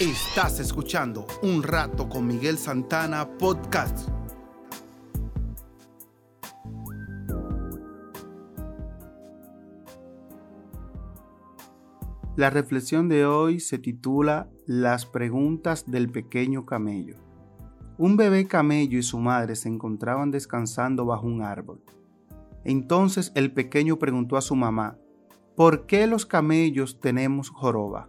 Estás escuchando Un Rato con Miguel Santana Podcast. La reflexión de hoy se titula Las preguntas del pequeño camello. Un bebé camello y su madre se encontraban descansando bajo un árbol. Entonces el pequeño preguntó a su mamá, ¿por qué los camellos tenemos joroba?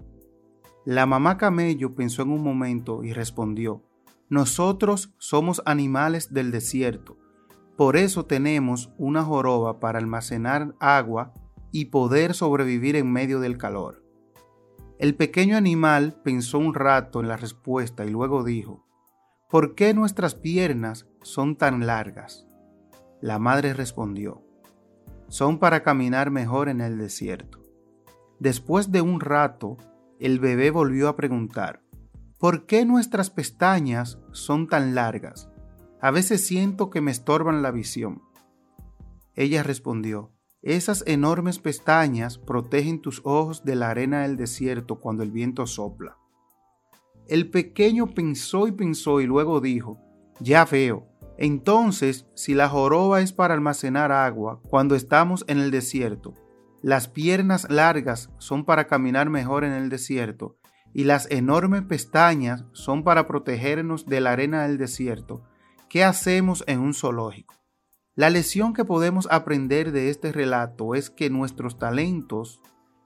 La mamá camello pensó en un momento y respondió, nosotros somos animales del desierto, por eso tenemos una joroba para almacenar agua y poder sobrevivir en medio del calor. El pequeño animal pensó un rato en la respuesta y luego dijo, ¿por qué nuestras piernas son tan largas? La madre respondió, son para caminar mejor en el desierto. Después de un rato, el bebé volvió a preguntar, ¿por qué nuestras pestañas son tan largas? A veces siento que me estorban la visión. Ella respondió, esas enormes pestañas protegen tus ojos de la arena del desierto cuando el viento sopla. El pequeño pensó y pensó y luego dijo, ya veo, entonces si la joroba es para almacenar agua cuando estamos en el desierto, las piernas largas son para caminar mejor en el desierto y las enormes pestañas son para protegernos de la arena del desierto. ¿Qué hacemos en un zoológico? La lección que podemos aprender de este relato es que nuestros talentos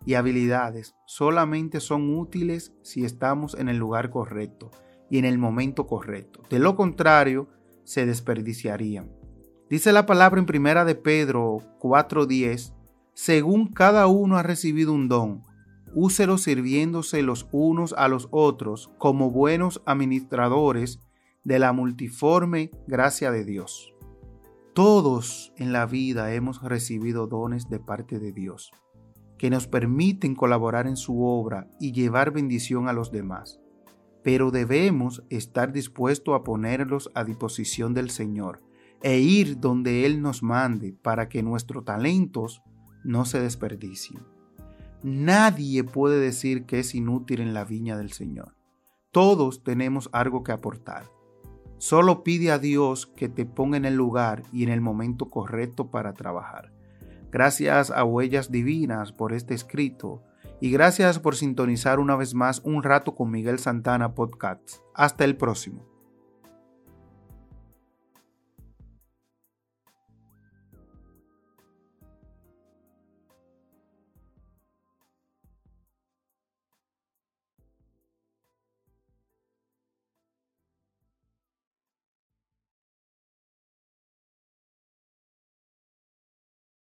y habilidades solamente son útiles si estamos en el lugar correcto y en el momento correcto. De lo contrario, se desperdiciarían. Dice la palabra en primera de Pedro 4:10 según cada uno ha recibido un don, úselo sirviéndose los unos a los otros como buenos administradores de la multiforme gracia de Dios. Todos en la vida hemos recibido dones de parte de Dios, que nos permiten colaborar en su obra y llevar bendición a los demás, pero debemos estar dispuestos a ponerlos a disposición del Señor e ir donde Él nos mande para que nuestros talentos no se desperdicien. Nadie puede decir que es inútil en la viña del Señor. Todos tenemos algo que aportar. Solo pide a Dios que te ponga en el lugar y en el momento correcto para trabajar. Gracias a Huellas Divinas por este escrito y gracias por sintonizar una vez más un rato con Miguel Santana Podcast. Hasta el próximo.